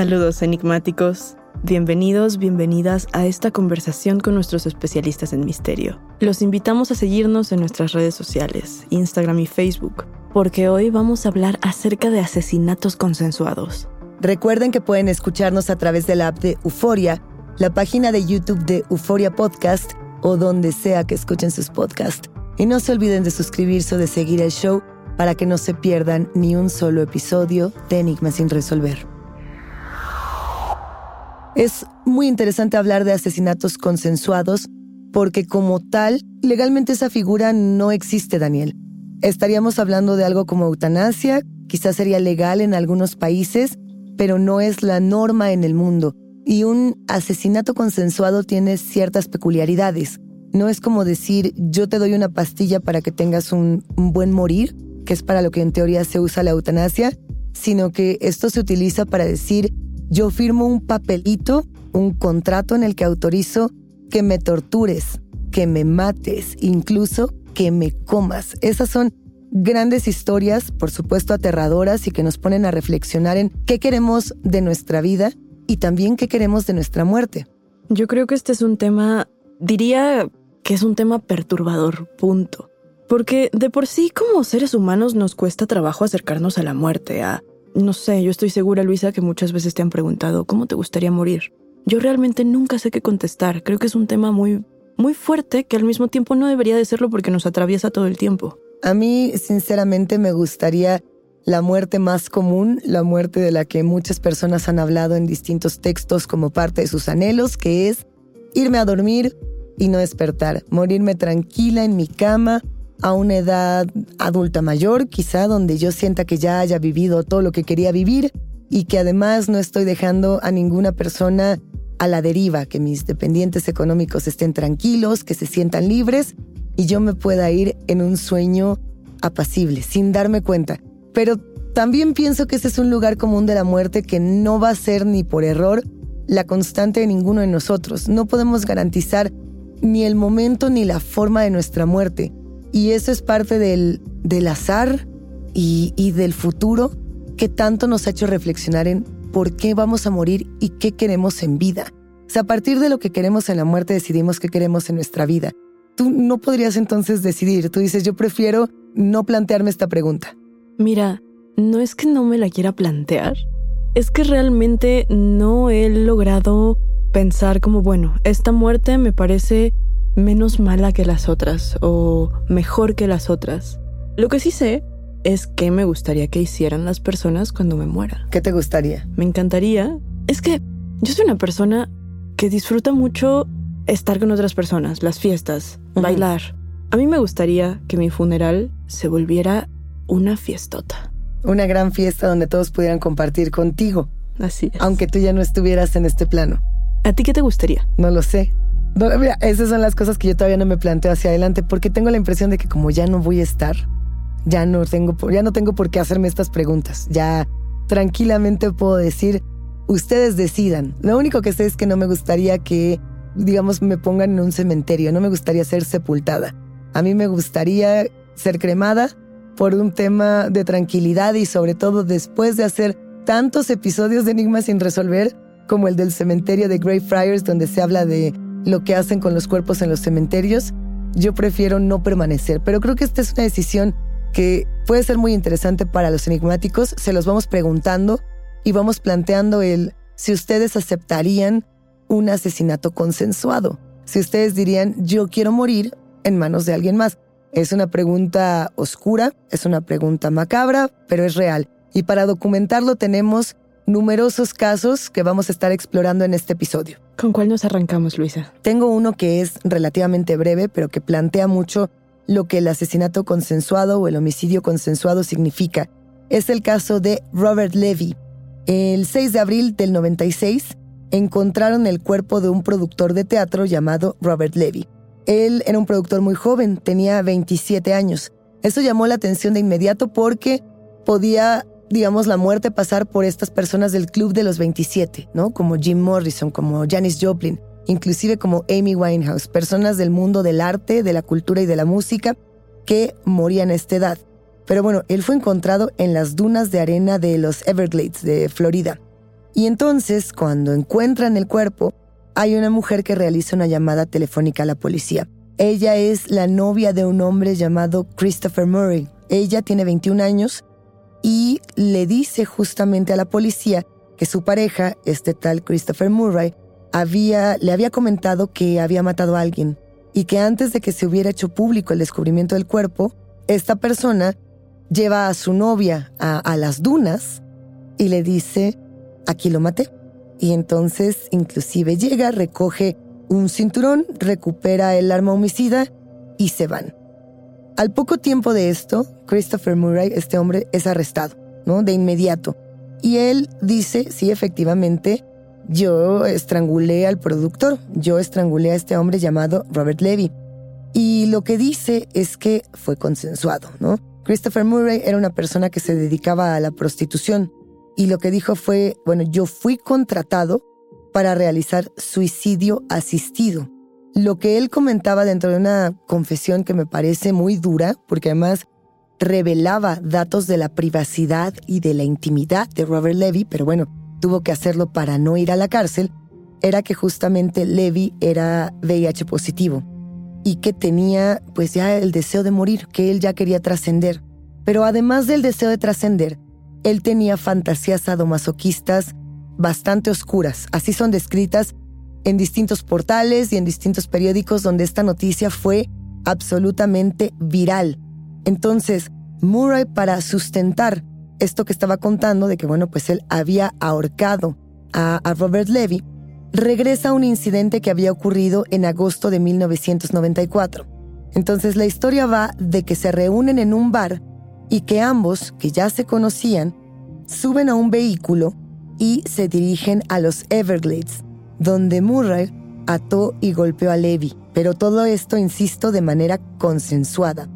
Saludos enigmáticos. Bienvenidos, bienvenidas a esta conversación con nuestros especialistas en misterio. Los invitamos a seguirnos en nuestras redes sociales, Instagram y Facebook, porque hoy vamos a hablar acerca de asesinatos consensuados. Recuerden que pueden escucharnos a través de la app de Euforia, la página de YouTube de Euforia Podcast o donde sea que escuchen sus podcasts. Y no se olviden de suscribirse o de seguir el show para que no se pierdan ni un solo episodio de Enigma sin resolver. Es muy interesante hablar de asesinatos consensuados porque como tal, legalmente esa figura no existe, Daniel. Estaríamos hablando de algo como eutanasia, quizás sería legal en algunos países, pero no es la norma en el mundo. Y un asesinato consensuado tiene ciertas peculiaridades. No es como decir, yo te doy una pastilla para que tengas un, buen morir, que es para lo que en teoría se usa la eutanasia, sino que esto se utiliza para decir, yo firmo un papelito, un contrato en el que autorizo que me tortures, que me mates, incluso que me comas. Esas son grandes historias, por supuesto aterradoras y que nos ponen a reflexionar en qué queremos de nuestra vida y también qué queremos de nuestra muerte. Yo creo que este es un tema, diría que es un tema perturbador, punto. Porque de por sí como seres humanos nos cuesta trabajo acercarnos a la muerte, a no sé, yo estoy segura, Luisa, que muchas veces te han preguntado, ¿cómo te gustaría morir? Yo realmente nunca sé qué contestar. Creo que es un tema muy, muy fuerte que al mismo tiempo no debería de serlo porque nos atraviesa todo el tiempo. A mí, sinceramente, me gustaría la muerte más común, la muerte de la que muchas personas han hablado en distintos textos como parte de sus anhelos, que es irme a dormir y no despertar, morirme tranquila en mi cama, a una edad adulta mayor, quizá donde yo sienta que ya haya vivido todo lo que quería vivir y que además no estoy dejando a ninguna persona a la deriva, que mis dependientes económicos estén tranquilos, que se sientan libres y yo me pueda ir en un sueño apacible, sin darme cuenta. Pero también pienso que ese es un lugar común de la muerte que no va a ser ni por error la constante de ninguno de nosotros. No podemos garantizar ni el momento ni la forma de nuestra muerte. Y eso es parte del, del azar y, y del futuro que tanto nos ha hecho reflexionar en por qué vamos a morir y qué queremos en vida. O sea, a partir de lo que queremos en la muerte decidimos qué queremos en nuestra vida. Tú no podrías entonces decidir. Tú dices, yo prefiero no plantearme esta pregunta. Mira, no es que no me la quiera plantear. Es que realmente no he logrado pensar como, bueno, esta muerte me parece menos mala que las otras o mejor que las otras. Lo que sí sé es qué me gustaría que hicieran las personas cuando me muera. ¿Qué te gustaría? Me encantaría. Es que yo soy una persona que disfruta mucho estar con otras personas, las fiestas, bailar. A mí me gustaría que mi funeral se volviera una fiestota. Una gran fiesta donde todos pudieran compartir contigo. Así es. Aunque tú ya no estuvieras en este plano. ¿A ti qué te gustaría? No lo sé. Esas son las cosas que yo todavía no me planteo hacia adelante porque tengo la impresión de que como ya no voy a estar, ya no tengo, ya no tengo por qué hacerme estas preguntas. Ya tranquilamente puedo decir, ustedes decidan. Lo único que sé es que no me gustaría que, digamos, me pongan en un cementerio. No me gustaría ser sepultada. A mí me gustaría ser cremada por un tema de tranquilidad y sobre todo después de hacer tantos episodios de Enigmas sin resolver, como el del cementerio de Greyfriars, donde se habla de lo que hacen con los cuerpos en los cementerios, yo prefiero no permanecer. Pero creo que esta es una decisión que puede ser muy interesante para los enigmáticos. Se los vamos preguntando y vamos planteando el si ustedes aceptarían un asesinato consensuado. Si ustedes dirían, yo quiero morir en manos de alguien más. Es una pregunta oscura, es una pregunta macabra, pero es real. Y para documentarlo tenemos numerosos casos que vamos a estar explorando en este episodio. ¿Con cuál nos arrancamos, Luisa? Tengo uno que es relativamente breve, pero que plantea mucho lo que el asesinato consensuado o el homicidio consensuado significa. Es el caso de Robert Levy. El 6 de abril del 96 encontraron el cuerpo de un productor de teatro llamado Robert Levy. Él era un productor muy joven, tenía 27 años. Eso llamó la atención de inmediato porque podía, digamos, la muerte pasar por estas personas del club de los 27, ¿no? Como Jim Morrison, como Janis Joplin, inclusive como Amy Winehouse, personas del mundo del arte, de la cultura y de la música que morían a esta edad. Pero bueno, él fue encontrado en las dunas de arena de los Everglades de Florida. Y entonces, cuando encuentran el cuerpo, hay una mujer que realiza una llamada telefónica a la policía. Ella es la novia de un hombre llamado Christopher Murray. Ella tiene 21 años y le dice justamente a la policía que su pareja, este tal Christopher Murray, había, le había comentado que había matado a alguien y que antes de que se hubiera hecho público el descubrimiento del cuerpo, esta persona lleva a su novia a, a las dunas y le dice, aquí lo maté. Y entonces inclusive llega, recoge un cinturón, recupera el arma homicida y se van. Al poco tiempo de esto, Christopher Murray, este hombre, es arrestado, ¿no? De inmediato. Y él dice, sí, efectivamente, yo estrangulé al productor, yo estrangulé a este hombre llamado Robert Levy. Y lo que dice es que fue consensuado, ¿no? Christopher Murray era una persona que se dedicaba a la prostitución y lo que dijo fue, bueno, yo fui contratado para realizar suicidio asistido. Lo que él comentaba dentro de una confesión que me parece muy dura, porque además revelaba datos de la privacidad y de la intimidad de Robert Levy, pero bueno, tuvo que hacerlo para no ir a la cárcel, era que justamente Levy era VIH positivo y que tenía pues ya el deseo de morir, que él ya quería trascender. Pero además del deseo de trascender, él tenía fantasías sadomasoquistas bastante oscuras. Así son descritas en distintos portales y en distintos periódicos donde esta noticia fue absolutamente viral. Entonces, Murray, para sustentar esto que estaba contando de que, bueno, pues él había ahorcado a, a Robert Levy, regresa a un incidente que había ocurrido en agosto de 1994. Entonces la historia va de que se reúnen en un bar y que ambos, que ya se conocían, suben a un vehículo y se dirigen a los Everglades, donde Murray ató y golpeó a Levy, pero todo esto, insisto, de manera consensuada.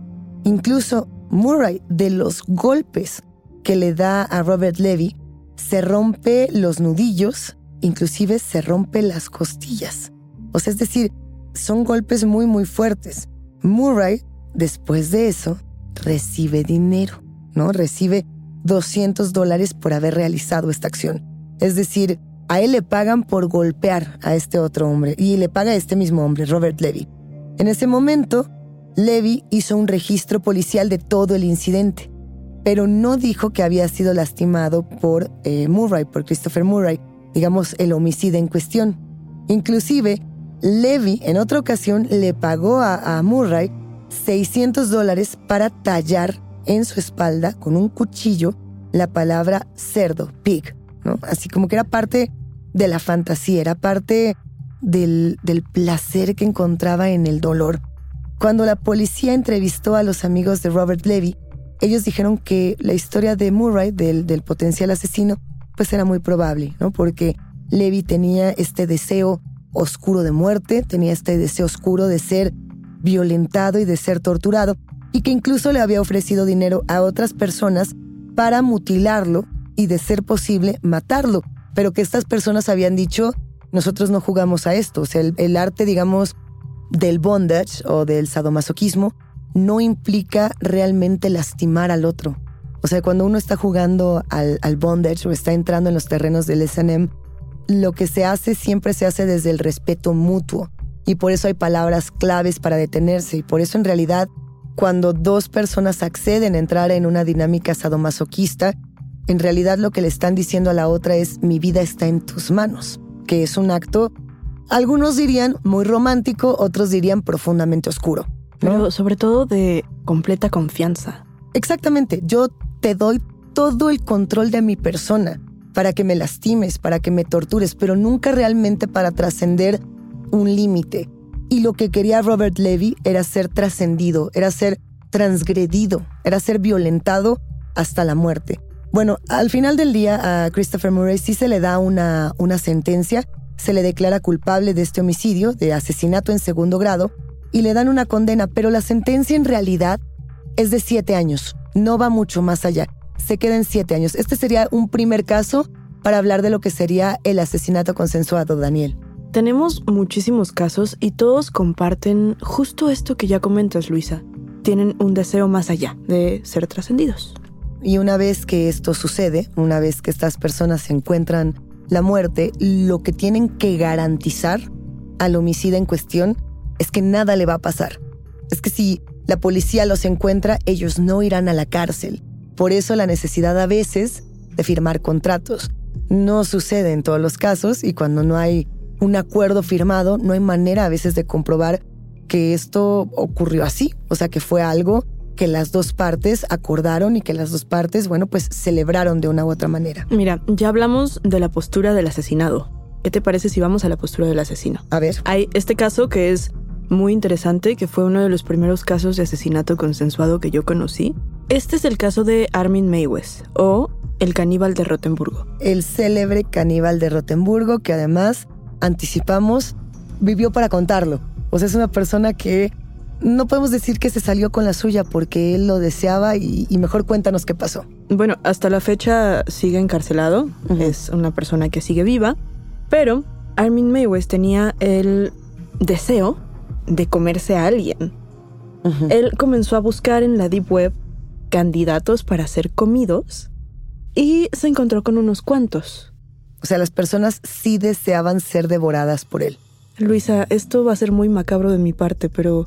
Incluso Murray, de los golpes que le da a Robert Levy, se rompe los nudillos, inclusive se rompe las costillas. O sea, es decir, son golpes muy muy fuertes. Murray, después de eso, recibe dinero, ¿no? Recibe 200 dólares por haber realizado esta acción. Es decir, a él le pagan por golpear a este otro hombre y le paga a este mismo hombre, Robert Levy. En ese momento, Levy hizo un registro policial de todo el incidente, pero no dijo que había sido lastimado por eh, Murray, por Christopher Murray, digamos el homicida en cuestión. Inclusive, Levy en otra ocasión le pagó a, a Murray 600 dólares para tallar en su espalda con un cuchillo la palabra cerdo, pig, Así como que era parte de la fantasía, era parte del, del placer que encontraba en el dolor. Cuando la policía entrevistó a los amigos de Robert Levy, ellos dijeron que la historia de Murray, del, del potencial asesino, pues era muy probable, ¿no? Porque Levy tenía este deseo oscuro de muerte, tenía este deseo oscuro de ser violentado y de ser torturado, y que incluso le había ofrecido dinero a otras personas para mutilarlo y de ser posible matarlo, pero que estas personas habían dicho, nosotros no jugamos a esto, o sea, el, arte, digamos, del bondage o del sadomasoquismo no implica realmente lastimar al otro. O sea, cuando uno está jugando al, al bondage o está entrando en los terrenos del SM, lo que se hace siempre se hace desde el respeto mutuo. Y por eso hay palabras claves para detenerse. Y por eso en realidad, cuando dos personas acceden a entrar en una dinámica sadomasoquista, en realidad lo que le están diciendo a la otra es mi vida está en tus manos, que es un acto, algunos dirían muy romántico, otros dirían profundamente oscuro. Pero sobre todo de completa confianza. Exactamente, yo te doy todo el control de mi persona para que me lastimes, para que me tortures, pero nunca realmente para trascender un límite. Y lo que quería Robert Levy era ser trascendido, era ser transgredido, era ser violentado hasta la muerte. Bueno, al final del día a Christopher Murray sí se le da una, una sentencia, se le declara culpable de este homicidio, de asesinato en segundo grado, y le dan una condena, pero la sentencia en realidad es de siete años, no va mucho más allá, se queda siete años. Este sería un primer caso para hablar de lo que sería el asesinato consensuado, Daniel. Tenemos muchísimos casos y todos comparten justo esto que ya comentas, Luisa. Tienen un deseo más allá de ser trascendidos. Y una vez que esto sucede, una vez que estas personas se encuentran la muerte, lo que tienen que garantizar al homicida en cuestión es que nada le va a pasar. Es que si la policía los encuentra, ellos no irán a la cárcel. Por eso la necesidad a veces de firmar contratos. No sucede en todos los casos y cuando no hay un acuerdo firmado, no hay manera a veces de comprobar que esto ocurrió así, o sea, que fue algo que las dos partes acordaron y que las dos partes, bueno, pues celebraron de una u otra manera. Mira, ya hablamos de la postura del asesinado. ¿Qué te parece si vamos a la postura del asesino? A ver. Hay este caso que es muy interesante, que fue uno de los primeros casos de asesinato consensuado que yo conocí. Este es el caso de Armin Meiwes, o el caníbal de Rotenburgo. El célebre caníbal de Rotenburgo, que además, anticipamos, vivió para contarlo. O sea, es una persona que no podemos decir que se salió con la suya porque él lo deseaba y, mejor cuéntanos qué pasó. Bueno, hasta la fecha sigue encarcelado, es una persona que sigue viva, pero Armin Meiwes tenía el deseo de comerse a alguien. Él comenzó a buscar en la Deep Web candidatos para ser comidos y se encontró con unos cuantos. O sea, las personas sí deseaban ser devoradas por él. Luisa, esto va a ser muy macabro de mi parte, pero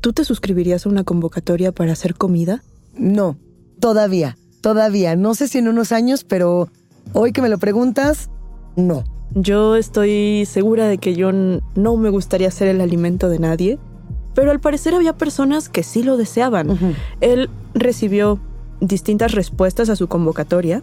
¿Tú te suscribirías a una convocatoria para hacer comida? No, todavía, todavía. No sé si en unos años, pero hoy que me lo preguntas, no. Yo estoy segura de que yo no me gustaría ser el alimento de nadie, pero al parecer había personas que sí lo deseaban. Él recibió distintas respuestas a su convocatoria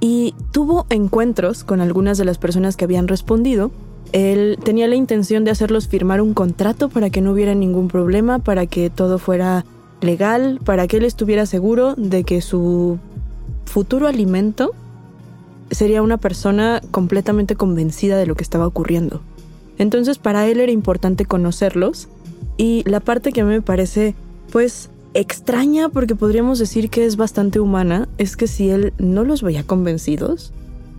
y tuvo encuentros con algunas de las personas que habían respondido él tenía la intención de hacerlos firmar un contrato para que no hubiera ningún problema, para que todo fuera legal, para que él estuviera seguro de que su futuro alimento sería una persona completamente convencida de lo que estaba ocurriendo. Entonces para él era importante conocerlos y la parte que a mí me parece pues extraña porque podríamos decir que es bastante humana es que si él no los veía convencidos,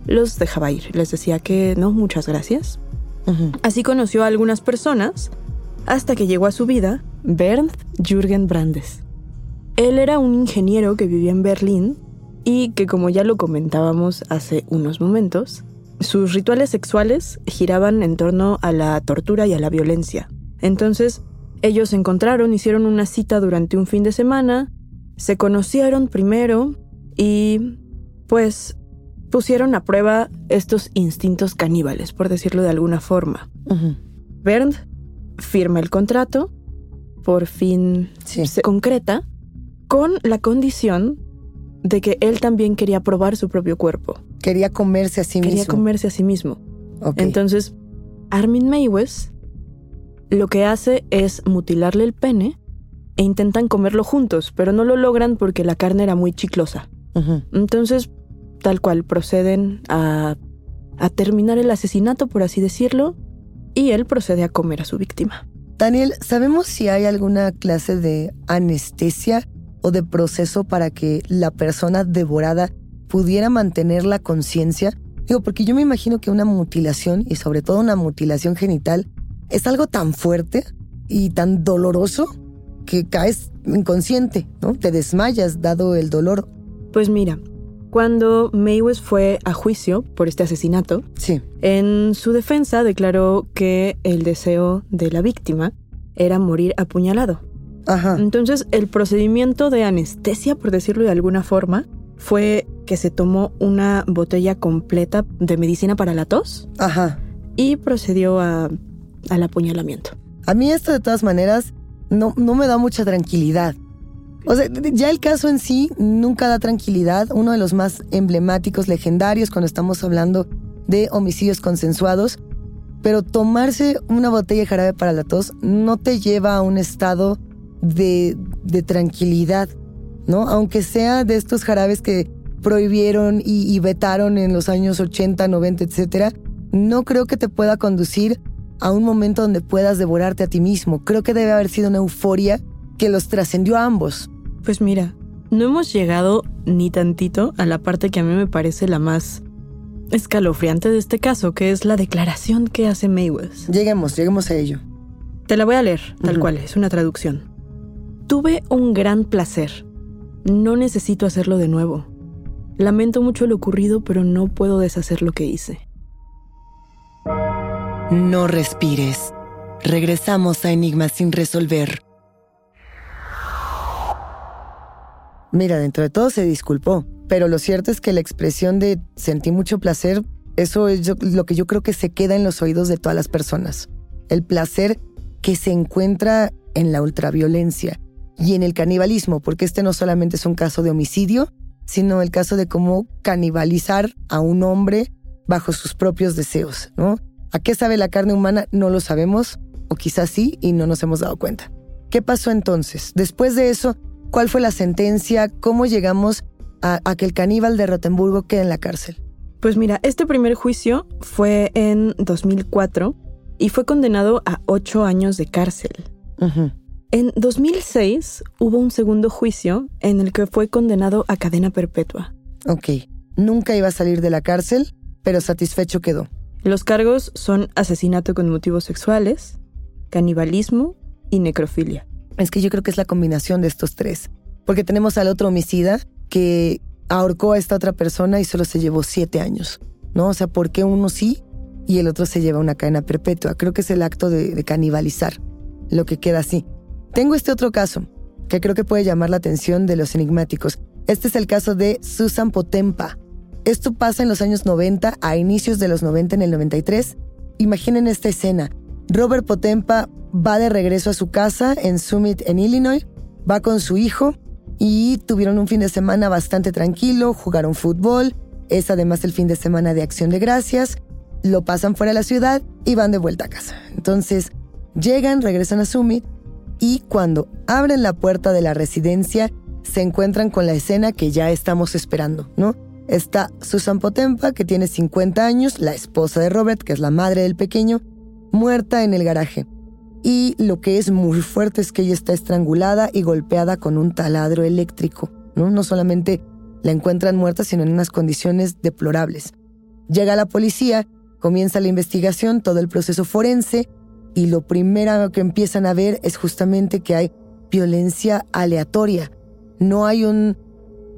los dejaba ir. Les decía que no, muchas gracias, Así conoció a algunas personas hasta que llegó a su vida Bernd Jürgen Brandes. Él era un ingeniero que vivía en Berlín y que, como ya lo comentábamos hace unos momentos, sus rituales sexuales giraban en torno a la tortura y a la violencia. Entonces, ellos se encontraron, hicieron una cita durante un fin de semana, se conocieron primero y, pues, pusieron a prueba estos instintos caníbales, por decirlo de alguna forma. Bernd firma el contrato, por fin se concreta, con la condición de que él también quería probar su propio cuerpo. Quería comerse a sí mismo. Quería comerse a sí mismo. Entonces, Armin Meiwes lo que hace es mutilarle el pene e intentan comerlo juntos, pero no lo logran porque la carne era muy chiclosa. Entonces, tal cual proceden a, terminar el asesinato, por así decirlo, y él procede a comer a su víctima. Daniel, ¿sabemos si hay alguna clase de anestesia o de proceso para que la persona devorada pudiera mantener la conciencia? Digo, porque yo me imagino que una mutilación, y sobre todo una mutilación genital, es algo tan fuerte y tan doloroso que caes inconsciente, ¿no? Te desmayas dado el dolor. Pues mira, cuando Maywes fue a juicio por este asesinato, sí. en su defensa declaró que el deseo de la víctima era morir apuñalado. Ajá. Entonces, el procedimiento de anestesia, por decirlo de alguna forma, fue que se tomó una botella completa de medicina para la tos. Ajá. Y procedió a, al apuñalamiento. A mí esto de todas maneras no, no me da mucha tranquilidad. O sea, ya el caso en sí nunca da tranquilidad. Uno de los más emblemáticos, legendarios, cuando estamos hablando de homicidios consensuados. pero tomarse una botella de jarabe para la tos no te lleva a un estado de, de tranquilidad, ¿no? Aunque sea de estos jarabes que prohibieron y, vetaron en los años 80, 90, etcétera, no creo que te pueda conducir a un momento donde puedas devorarte a ti mismo. Creo que debe haber sido una euforia que los trascendió a ambos. Pues mira, no hemos llegado ni tantito a la parte que a mí me parece la más escalofriante de este caso, que es la declaración que hace Mayweather. Lleguemos, lleguemos a ello. Te la voy a leer, tal uh -huh. cual, es una traducción. Tuve un gran placer. No necesito hacerlo de nuevo. Lamento mucho lo ocurrido, pero no puedo deshacer lo que hice. No respires. Regresamos a Enigmas sin resolver. Mira, dentro de todo se disculpó, pero lo cierto es que la expresión de sentí mucho placer, eso es lo que yo creo que se queda en los oídos de todas las personas. El placer que se encuentra en la ultraviolencia y en el canibalismo, porque este no solamente es un caso de homicidio, sino el caso de cómo canibalizar a un hombre bajo sus propios deseos, ¿no? ¿A qué sabe la carne humana? No lo sabemos, o quizás sí, y no nos hemos dado cuenta. ¿Qué pasó entonces? Después de eso, ¿cuál fue la sentencia? ¿Cómo llegamos a, a que el caníbal de Rotemburgo quede en la cárcel? Pues mira, este primer juicio fue en 2004 y fue condenado a ocho años de cárcel. Uh -huh. En 2006 hubo un segundo juicio en el que fue condenado a cadena perpetua. Ok, nunca iba a salir de la cárcel, pero satisfecho quedó. Los cargos son asesinato con motivos sexuales, canibalismo y necrofilia. Es que yo creo que es la combinación de estos tres. Porque tenemos al otro homicida que ahorcó a esta otra persona y solo se llevó siete años. ¿No? O sea, ¿por qué uno sí y el otro se lleva una cadena perpetua? Creo que es el acto de, de canibalizar lo que queda así. Tengo este otro caso que creo que puede llamar la atención de los enigmáticos. Este es el caso de Susan Potempa. Esto pasa en los años 90, a inicios de los 90, en el 93. Imaginen esta escena. Robert Potempa va de regreso a su casa en Summit, en Illinois, va con su hijo y tuvieron un fin de semana bastante tranquilo, jugaron fútbol, es además el fin de semana de acción de gracias, lo pasan fuera de la ciudad y van de vuelta a casa. Entonces, llegan, regresan a Summit y cuando abren la puerta de la residencia, se encuentran con la escena que ya estamos esperando, ¿no? Está Susan Potempa, que tiene 50 años, la esposa de Robert, que es la madre del pequeño, muerta en el garaje. Y lo que es muy fuerte es que ella está estrangulada y golpeada con un taladro eléctrico, ¿no? No solamente la encuentran muerta, sino en unas condiciones deplorables. Llega la policía, comienza la investigación, todo el proceso forense, y lo primero que empiezan a ver es justamente que hay violencia aleatoria. No hay un,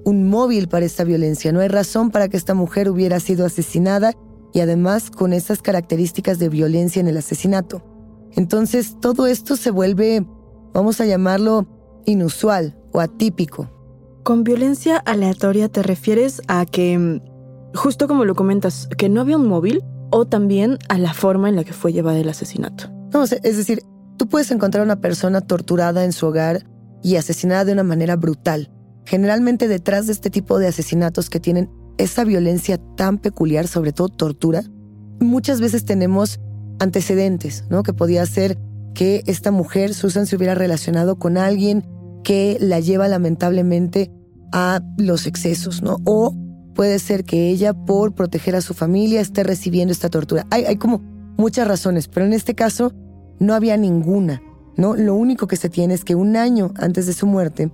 un móvil para esta violencia, no hay razón para que esta mujer hubiera sido asesinada y además con esas características de violencia en el asesinato. Entonces todo esto se vuelve, vamos a llamarlo, inusual o atípico. Con violencia aleatoria te refieres a que, justo como lo comentas, que no había un móvil o también a la forma en la que fue llevado el asesinato. No, es decir, tú puedes encontrar a una persona torturada en su hogar y asesinada de una manera brutal. Generalmente detrás de este tipo de asesinatos que tienen esa violencia tan peculiar, sobre todo tortura, muchas veces tenemos antecedentes, ¿no? Que podía ser que esta mujer, Susan, se hubiera relacionado con alguien que la lleva lamentablemente a los excesos, ¿no? O puede ser que ella, por proteger a su familia, esté recibiendo esta tortura. Hay, como muchas razones, pero en este caso no había ninguna, ¿no? Lo único que se tiene es que un año antes de su muerte,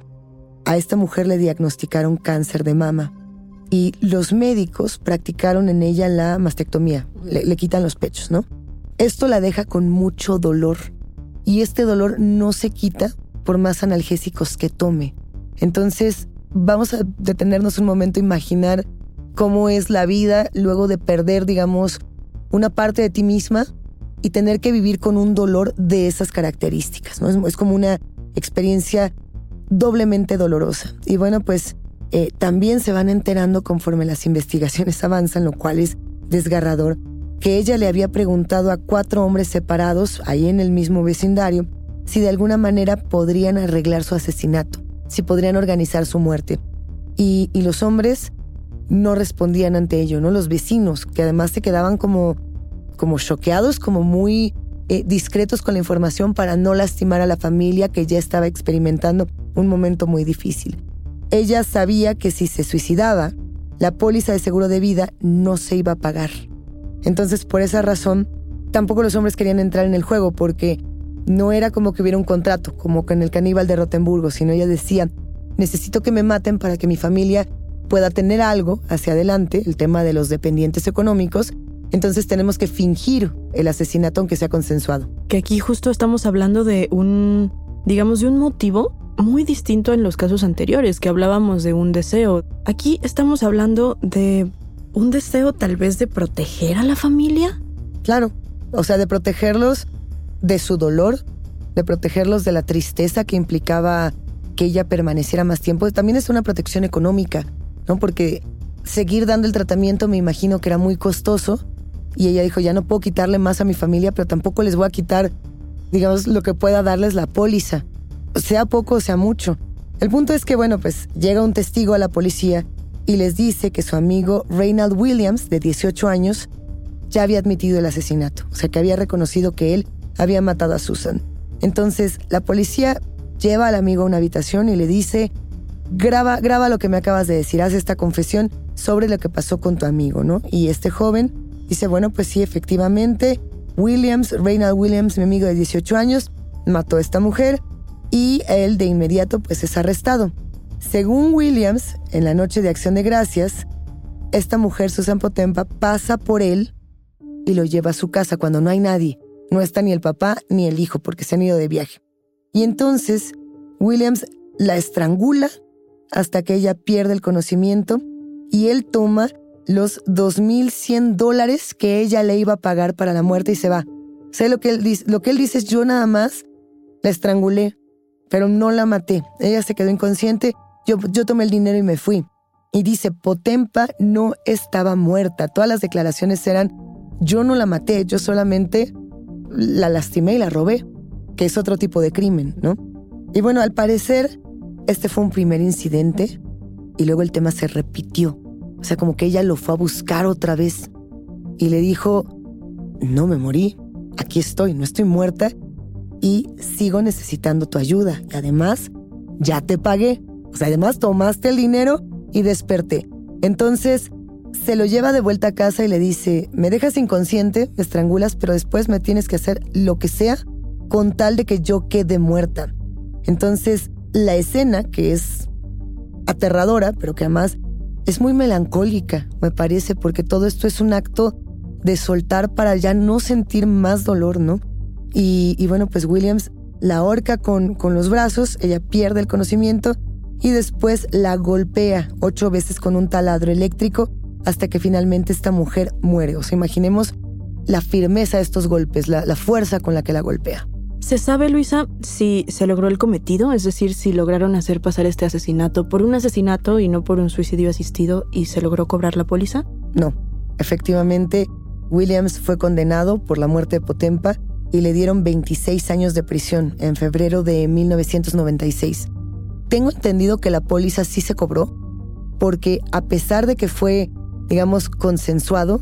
a esta mujer le diagnosticaron cáncer de mama y los médicos practicaron en ella la mastectomía, le, quitan los pechos, ¿no? Esto la deja con mucho dolor y este dolor no se quita por más analgésicos que tome. Entonces, vamos a detenernos un momento a imaginar cómo es la vida luego de perder, digamos, una parte de ti misma y tener que vivir con un dolor de esas características, ¿no? Es, es como una experiencia doblemente dolorosa. Y bueno, pues eh, también se van enterando conforme las investigaciones avanzan, lo cual es desgarrador, que ella le había preguntado a cuatro hombres separados, ahí en el mismo vecindario, si de alguna manera podrían arreglar su asesinato, si podrían organizar su muerte. Y, los hombres no respondían ante ello, ¿no? Los vecinos, que además se quedaban como como choqueados, como muy eh, discretos con la información para no lastimar a la familia que ya estaba experimentando un momento muy difícil. Ella sabía que si se suicidaba, la póliza de seguro de vida no se iba a pagar. Entonces, por esa razón, tampoco los hombres querían entrar en el juego porque no era como que hubiera un contrato, como con el caníbal de Rotemburgo, sino ella decía, necesito que me maten para que mi familia pueda tener algo hacia adelante, el tema de los dependientes económicos, entonces tenemos que fingir el asesinato aunque sea consensuado. Que aquí justo estamos hablando de un, digamos, de un motivo muy distinto en los casos anteriores, que hablábamos de un deseo. Aquí estamos hablando de un deseo tal vez de proteger a la familia. Claro, o sea, de protegerlos de su dolor, de protegerlos de la tristeza que implicaba que ella permaneciera más tiempo. También es una protección económica, ¿no? Porque seguir dando el tratamiento me imagino que era muy costoso y ella dijo, ya no puedo quitarle más a mi familia, pero tampoco les voy a quitar, digamos, lo que pueda darles la póliza sea poco o sea mucho. El punto es que, bueno, pues llega un testigo a la policía y les dice que su amigo Reynald Williams, de 18 años, ya había admitido el asesinato, o sea que había reconocido que él había matado a Susan. Entonces, la policía lleva al amigo a una habitación y le dice, graba, graba lo que me acabas de decir, haz esta confesión sobre lo que pasó con tu amigo, ¿no? Y este joven dice, bueno, pues sí, efectivamente, Williams, Reynald Williams, mi amigo de 18 años, mató a esta mujer, y él de inmediato pues es arrestado. Según Williams, en la noche de Acción de Gracias, esta mujer, Susan Potempa, pasa por él y lo lleva a su casa cuando no hay nadie. No está ni el papá ni el hijo porque se han ido de viaje. Y entonces Williams la estrangula hasta que ella pierde el conocimiento y él toma los 2.100 dólares que ella le iba a pagar para la muerte y se va. Lo que él dice, lo que él dice es yo nada más la estrangulé pero no la maté. Ella se quedó inconsciente, yo, tomé el dinero y me fui. Y dice, Potempa no estaba muerta. Todas las declaraciones eran, yo no la maté, yo solamente la lastimé y la robé, que es otro tipo de crimen, ¿no? Y bueno, al parecer, este fue un primer incidente y luego el tema se repitió. O sea, como que ella lo fue a buscar otra vez y le dijo, no me morí, aquí estoy, no estoy muerta y sigo necesitando tu ayuda. Y además, ya te pagué. O sea, además tomaste el dinero y desperté. Entonces, se lo lleva de vuelta a casa y le dice, me dejas inconsciente, me estrangulas, pero después me tienes que hacer lo que sea con tal de que yo quede muerta. Entonces, la escena, que es aterradora, pero que además es muy melancólica, me parece, porque todo esto es un acto de soltar para ya no sentir más dolor, ¿no? Y, bueno, pues Williams la ahorca con, con los brazos, ella pierde el conocimiento y después la golpea ocho veces con un taladro eléctrico hasta que finalmente esta mujer muere. O sea, imaginemos la firmeza de estos golpes, la, la, fuerza con la que la golpea. ¿Se sabe, Luisa, si se logró el cometido? Es decir, si lograron hacer pasar este asesinato por un asesinato y no por un suicidio asistido y se logró cobrar la póliza? No. Efectivamente, Williams fue condenado por la muerte de Potempa y le dieron 26 años de prisión en febrero de 1996. Tengo entendido que la póliza sí se cobró porque a pesar de que fue, digamos, consensuado,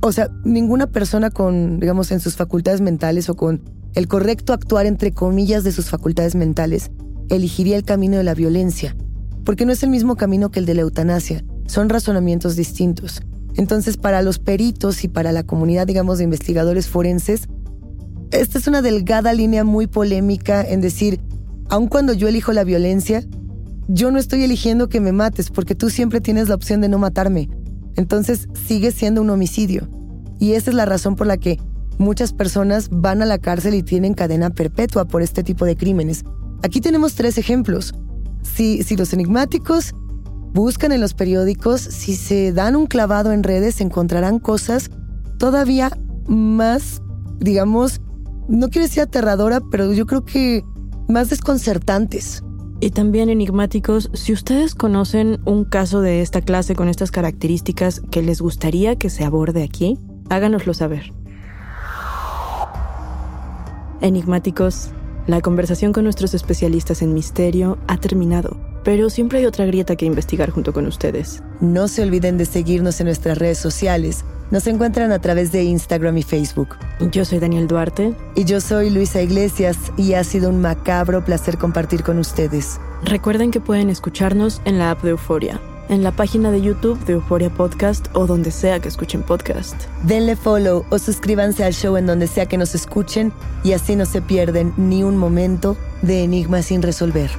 o sea, ninguna persona con, digamos, en sus facultades mentales o con el correcto actuar entre comillas de sus facultades mentales, elegiría el camino de la violencia, porque no es el mismo camino que el de la eutanasia, son razonamientos distintos. Entonces, para los peritos y para la comunidad, digamos, de investigadores forenses, esta es una delgada línea muy polémica en decir, aun cuando yo elijo la violencia, yo no estoy eligiendo que me mates porque tú siempre tienes la opción de no matarme. Entonces sigue siendo un homicidio. Y esa es la razón por la que muchas personas van a la cárcel y tienen cadena perpetua por este tipo de crímenes. Aquí tenemos tres ejemplos. Si, si los enigmáticos buscan en los periódicos, si se dan un clavado en redes, encontrarán cosas todavía más, digamos, no quiero decir aterradora, pero yo creo que más desconcertantes. Y también enigmáticos, si ustedes conocen un caso de esta clase con estas características que les gustaría que se aborde aquí, háganoslo saber. Enigmáticos, la conversación con nuestros especialistas en misterio ha terminado pero siempre hay otra grieta que investigar junto con ustedes. No se olviden de seguirnos en nuestras redes sociales. Nos encuentran a través de Instagram y Facebook. Yo soy Daniel Duarte. Y yo soy Luisa Iglesias y ha sido un macabro placer compartir con ustedes. Recuerden que pueden escucharnos en la app de Euforia, en la página de YouTube de Euforia Podcast o donde sea que escuchen podcast. Denle follow o suscríbanse al show en donde sea que nos escuchen y así no se pierden ni un momento de enigmas sin resolver.